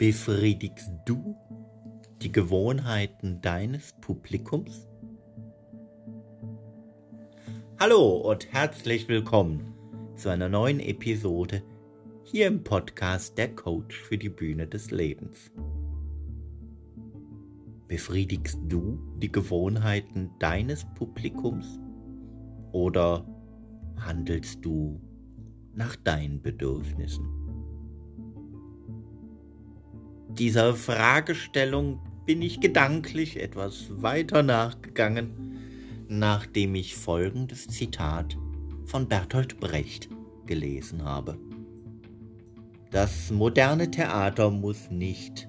Befriedigst du die Gewohnheiten deines Publikums? Hallo und herzlich willkommen zu einer neuen Episode hier im Podcast Der Coach für die Bühne des Lebens. Befriedigst du die Gewohnheiten deines Publikums oder handelst du nach deinen Bedürfnissen? Dieser Fragestellung bin ich gedanklich etwas weiter nachgegangen, nachdem ich folgendes Zitat von Bertolt Brecht gelesen habe. Das moderne Theater muss nicht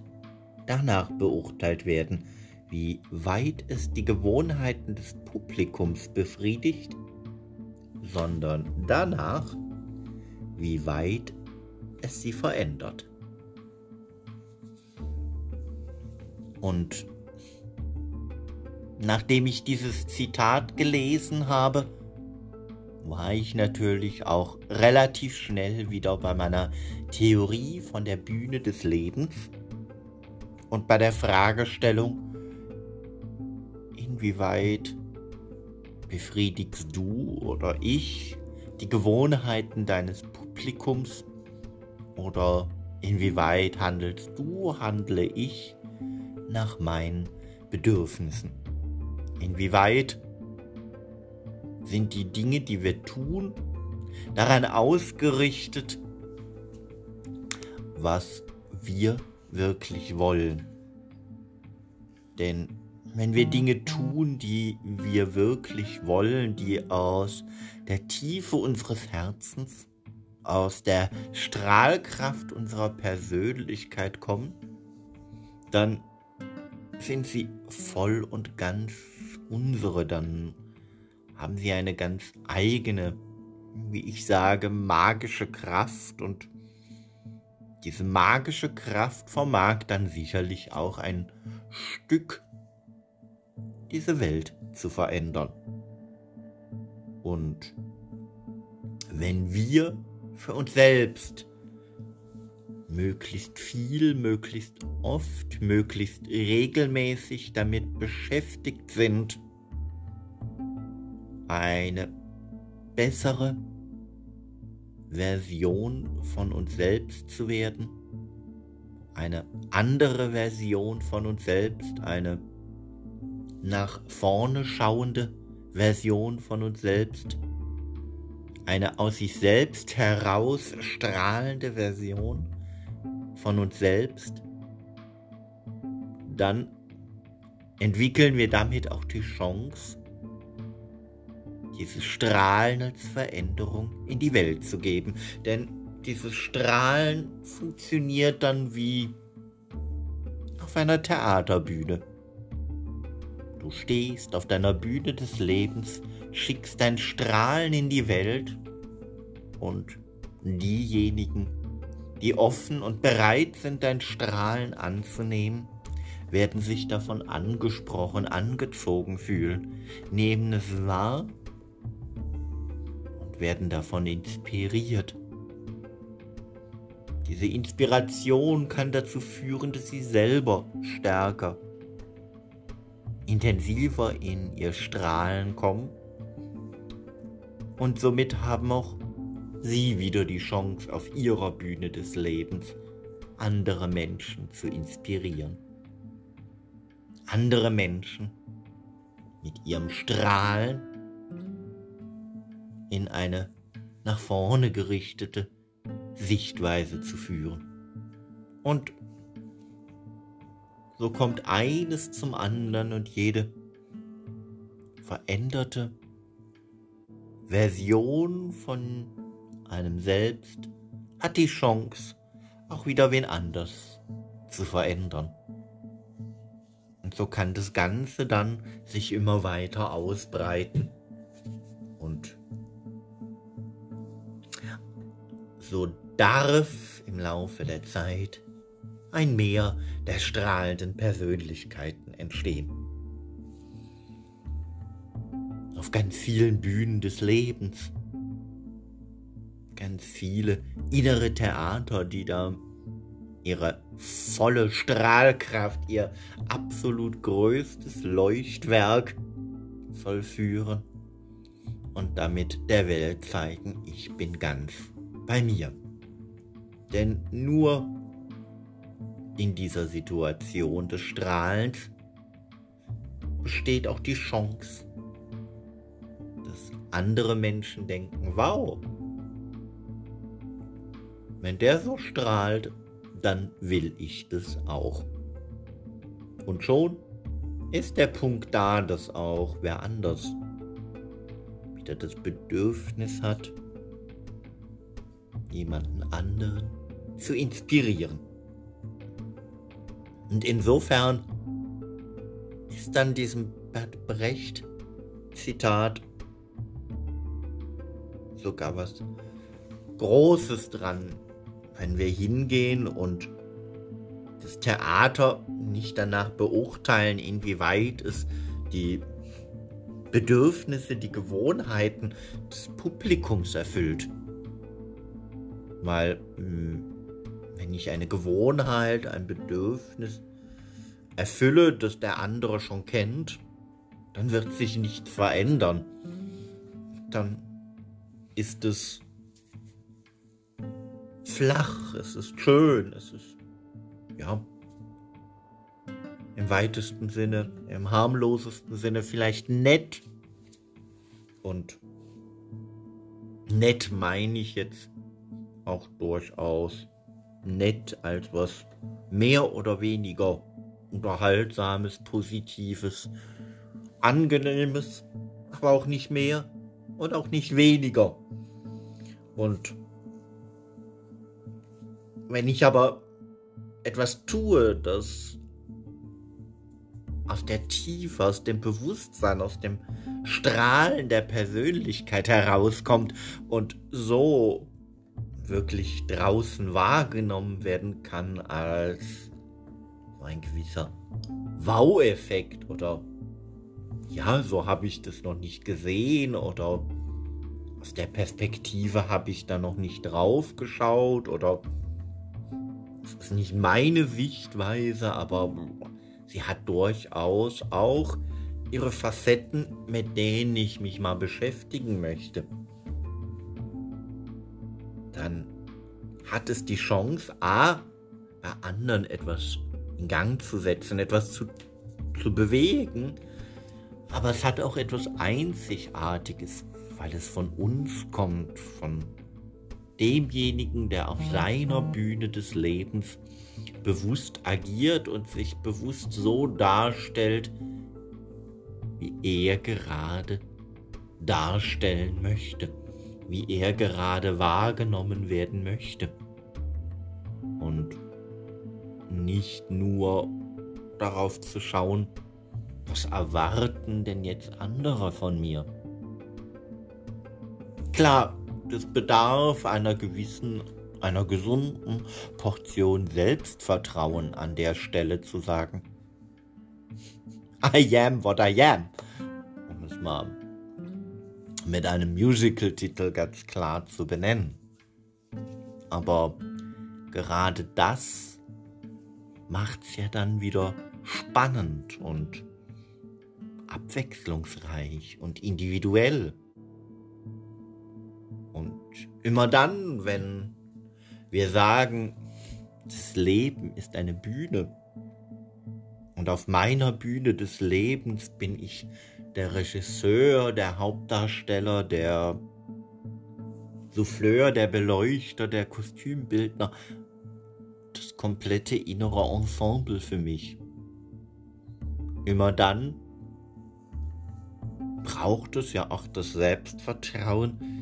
danach beurteilt werden, wie weit es die Gewohnheiten des Publikums befriedigt, sondern danach, wie weit es sie verändert. Und nachdem ich dieses Zitat gelesen habe, war ich natürlich auch relativ schnell wieder bei meiner Theorie von der Bühne des Lebens und bei der Fragestellung, inwieweit befriedigst du oder ich die Gewohnheiten deines Publikums oder inwieweit handelst du, handle ich nach meinen Bedürfnissen. Inwieweit sind die Dinge, die wir tun, daran ausgerichtet, was wir wirklich wollen. Denn wenn wir Dinge tun, die wir wirklich wollen, die aus der Tiefe unseres Herzens, aus der Strahlkraft unserer Persönlichkeit kommen, dann sind sie voll und ganz unsere, dann haben sie eine ganz eigene, wie ich sage, magische Kraft und diese magische Kraft vermag dann sicherlich auch ein Stück diese Welt zu verändern. Und wenn wir für uns selbst möglichst viel, möglichst oft, möglichst regelmäßig damit beschäftigt sind, eine bessere Version von uns selbst zu werden, eine andere Version von uns selbst, eine nach vorne schauende Version von uns selbst, eine aus sich selbst heraus strahlende Version von uns selbst, dann entwickeln wir damit auch die Chance, dieses Strahlen als Veränderung in die Welt zu geben. Denn dieses Strahlen funktioniert dann wie auf einer Theaterbühne. Du stehst auf deiner Bühne des Lebens, schickst dein Strahlen in die Welt und diejenigen, die offen und bereit sind, dein Strahlen anzunehmen, werden sich davon angesprochen, angezogen fühlen, nehmen es wahr und werden davon inspiriert. Diese Inspiration kann dazu führen, dass sie selber stärker, intensiver in ihr Strahlen kommen und somit haben auch sie wieder die Chance, auf ihrer Bühne des Lebens andere Menschen zu inspirieren. Andere Menschen mit ihrem Strahlen in eine nach vorne gerichtete Sichtweise zu führen. Und so kommt eines zum anderen und jede veränderte Version von einem selbst hat die Chance, auch wieder wen anders zu verändern. Und so kann das Ganze dann sich immer weiter ausbreiten. Und so darf im Laufe der Zeit ein Meer der strahlenden Persönlichkeiten entstehen. Auf ganz vielen Bühnen des Lebens ganz viele innere Theater, die da ihre volle Strahlkraft, ihr absolut größtes Leuchtwerk vollführen und damit der Welt zeigen, ich bin ganz bei mir. Denn nur in dieser Situation des Strahlens besteht auch die Chance, dass andere Menschen denken, wow, wenn der so strahlt, dann will ich das auch. Und schon ist der Punkt da, dass auch wer anders wieder das Bedürfnis hat, jemanden anderen zu inspirieren. Und insofern ist dann diesem Bert Brecht Zitat sogar was Großes dran, wenn wir hingehen und das Theater nicht danach beurteilen, inwieweit es die Bedürfnisse, die Gewohnheiten des Publikums erfüllt. Weil hm, wenn ich eine Gewohnheit, ein Bedürfnis erfülle, das der andere schon kennt, dann wird sich nichts verändern. Dann ist es flach, es ist schön, es ist, ja, im weitesten Sinne, im harmlosesten Sinne vielleicht nett. Und nett meine ich jetzt auch durchaus nett als was mehr oder weniger unterhaltsames, positives, angenehmes, aber auch nicht mehr und auch nicht weniger. Und wenn ich aber etwas tue, das aus der Tiefe, aus dem Bewusstsein, aus dem Strahlen der Persönlichkeit herauskommt und so wirklich draußen wahrgenommen werden kann als ein gewisser Wow-Effekt oder ja, so habe ich das noch nicht gesehen oder aus der Perspektive habe ich da noch nicht drauf geschaut oder ist nicht meine Sichtweise, aber sie hat durchaus auch ihre Facetten, mit denen ich mich mal beschäftigen möchte. Dann hat es die Chance, a, bei anderen etwas in Gang zu setzen, etwas zu, zu bewegen, aber es hat auch etwas Einzigartiges, weil es von uns kommt, von demjenigen, der auf seiner Bühne des Lebens bewusst agiert und sich bewusst so darstellt, wie er gerade darstellen möchte, wie er gerade wahrgenommen werden möchte. Und nicht nur darauf zu schauen, was erwarten denn jetzt andere von mir? Klar, das bedarf einer gewissen einer gesunden Portion Selbstvertrauen an der Stelle zu sagen. I am what I am. Um es mal mit einem Musical-Titel ganz klar zu benennen. Aber gerade das macht es ja dann wieder spannend und abwechslungsreich und individuell. Und immer dann, wenn wir sagen, das Leben ist eine Bühne. Und auf meiner Bühne des Lebens bin ich der Regisseur, der Hauptdarsteller, der Souffleur, der Beleuchter, der Kostümbildner. Das komplette innere Ensemble für mich. Immer dann braucht es ja auch das Selbstvertrauen,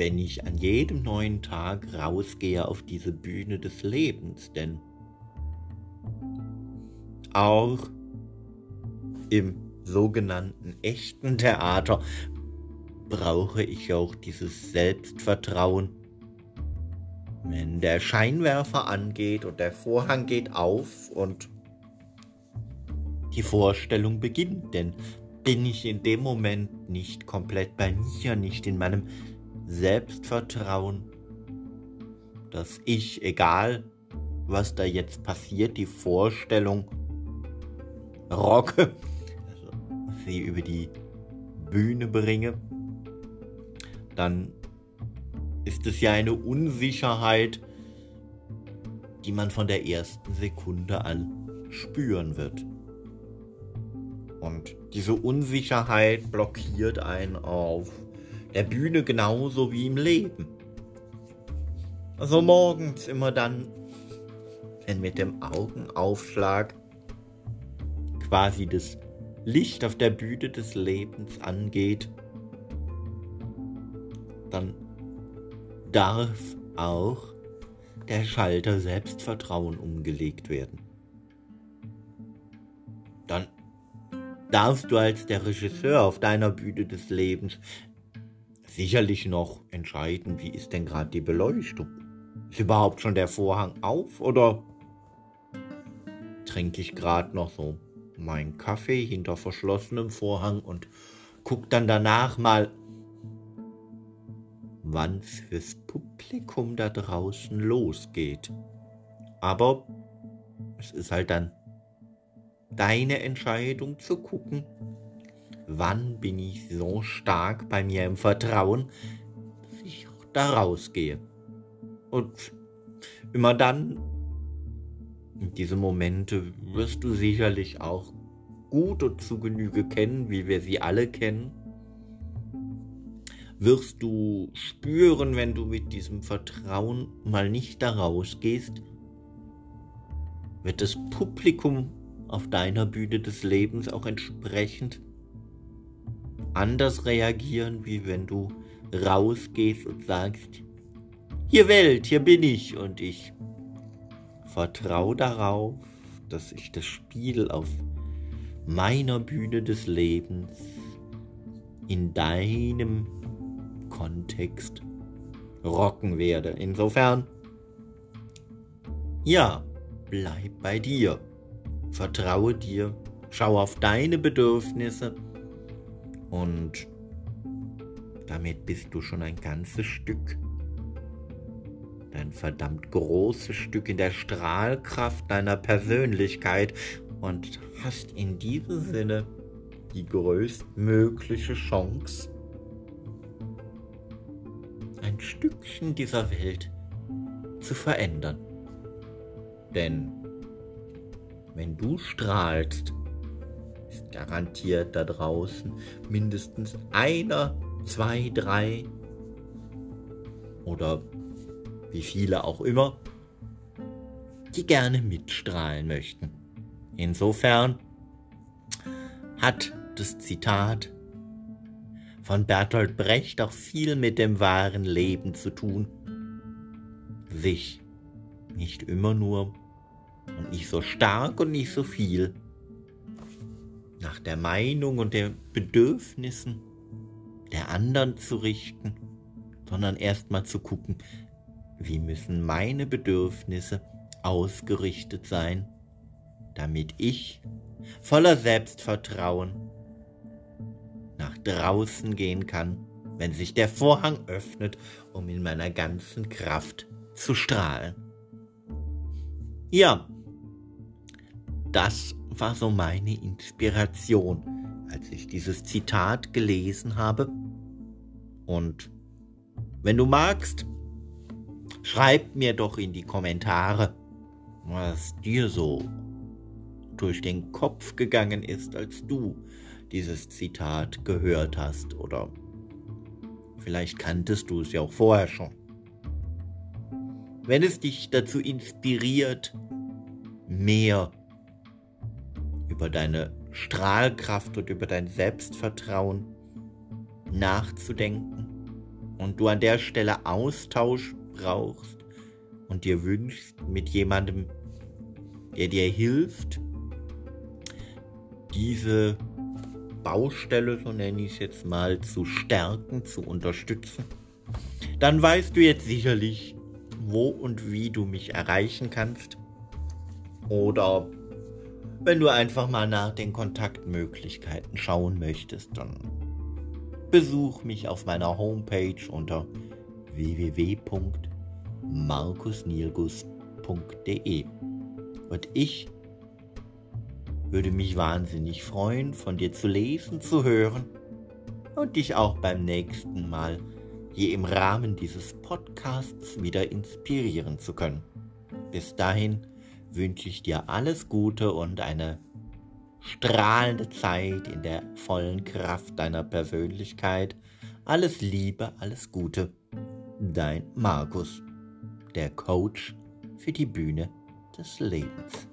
wenn ich an jedem neuen Tag rausgehe auf diese Bühne des Lebens, denn auch im sogenannten echten Theater brauche ich auch dieses Selbstvertrauen. Wenn der Scheinwerfer angeht und der Vorhang geht auf und die Vorstellung beginnt, denn bin ich in dem Moment nicht komplett bei mir, nicht in meinem Selbstvertrauen, dass ich, egal was da jetzt passiert, die Vorstellung rocke, also sie über die Bühne bringe, dann ist es ja eine Unsicherheit, die man von der ersten Sekunde an spüren wird. Und diese Unsicherheit blockiert einen auf der Bühne genauso wie im Leben. Also morgens immer dann, wenn mit dem Augenaufschlag quasi das Licht auf der Bühne des Lebens angeht, dann darf auch der Schalter Selbstvertrauen umgelegt werden. Dann darfst du als der Regisseur auf deiner Bühne des Lebens sicherlich noch entscheiden, wie ist denn gerade die Beleuchtung? Ist überhaupt schon der Vorhang auf oder trinke ich gerade noch so meinen Kaffee hinter verschlossenem Vorhang und guck dann danach mal, wann fürs Publikum da draußen losgeht. Aber es ist halt dann deine Entscheidung zu gucken, wann bin ich so stark bei mir im Vertrauen, dass ich auch da rausgehe. Und immer dann, diese Momente wirst du sicherlich auch gut und zu Genüge kennen, wie wir sie alle kennen. Wirst du spüren, wenn du mit diesem Vertrauen mal nicht da rausgehst, wird das Publikum auf deiner Bühne des Lebens auch entsprechend anders reagieren, wie wenn du rausgehst und sagst, hier Welt, hier bin ich. Und ich vertraue darauf, dass ich das Spiel auf meiner Bühne des Lebens in deinem Kontext rocken werde. Insofern, ja, bleib bei dir, vertraue dir, schau auf deine Bedürfnisse und damit bist du schon ein ganzes Stück, ein verdammt großes Stück in der Strahlkraft deiner Persönlichkeit und hast in diesem Sinne die größtmögliche Chance, ein Stückchen dieser Welt zu verändern. Denn wenn du strahlst, ist garantiert da draußen mindestens einer, zwei, drei oder wie viele auch immer, die gerne mitstrahlen möchten. Insofern hat das Zitat von Bertolt Brecht auch viel mit dem wahren Leben zu tun. Sich nicht immer nur und nicht so stark und nicht so viel nach der Meinung und den Bedürfnissen der anderen zu richten, sondern erstmal zu gucken, wie müssen meine Bedürfnisse ausgerichtet sein, damit ich voller Selbstvertrauen nach draußen gehen kann, wenn sich der Vorhang öffnet, um in meiner ganzen Kraft zu strahlen. Ja, das war so meine Inspiration, als ich dieses Zitat gelesen habe. Und wenn du magst, schreib mir doch in die Kommentare, was dir so durch den Kopf gegangen ist, als du dieses Zitat gehört hast. Oder vielleicht kanntest du es ja auch vorher schon. Wenn es dich dazu inspiriert, mehr über deine Strahlkraft und über dein Selbstvertrauen nachzudenken und du an der Stelle Austausch brauchst und dir wünschst mit jemandem, der dir hilft, diese Baustelle, so nenne ich es jetzt mal, zu stärken, zu unterstützen, dann weißt du jetzt sicherlich, wo und wie du mich erreichen kannst. Oder wenn du einfach mal nach den Kontaktmöglichkeiten schauen möchtest, dann besuch mich auf meiner Homepage unter www.www.www markusnielgus.de. Und ich würde mich wahnsinnig freuen, von dir zu lesen, zu hören und dich auch beim nächsten Mal hier im Rahmen dieses Podcasts wieder inspirieren zu können. Bis dahin wünsche ich dir alles Gute und eine strahlende Zeit in der vollen Kraft deiner Persönlichkeit. Alles Liebe, alles Gute. Dein Markus, der Coach für die Bühne des Lebens.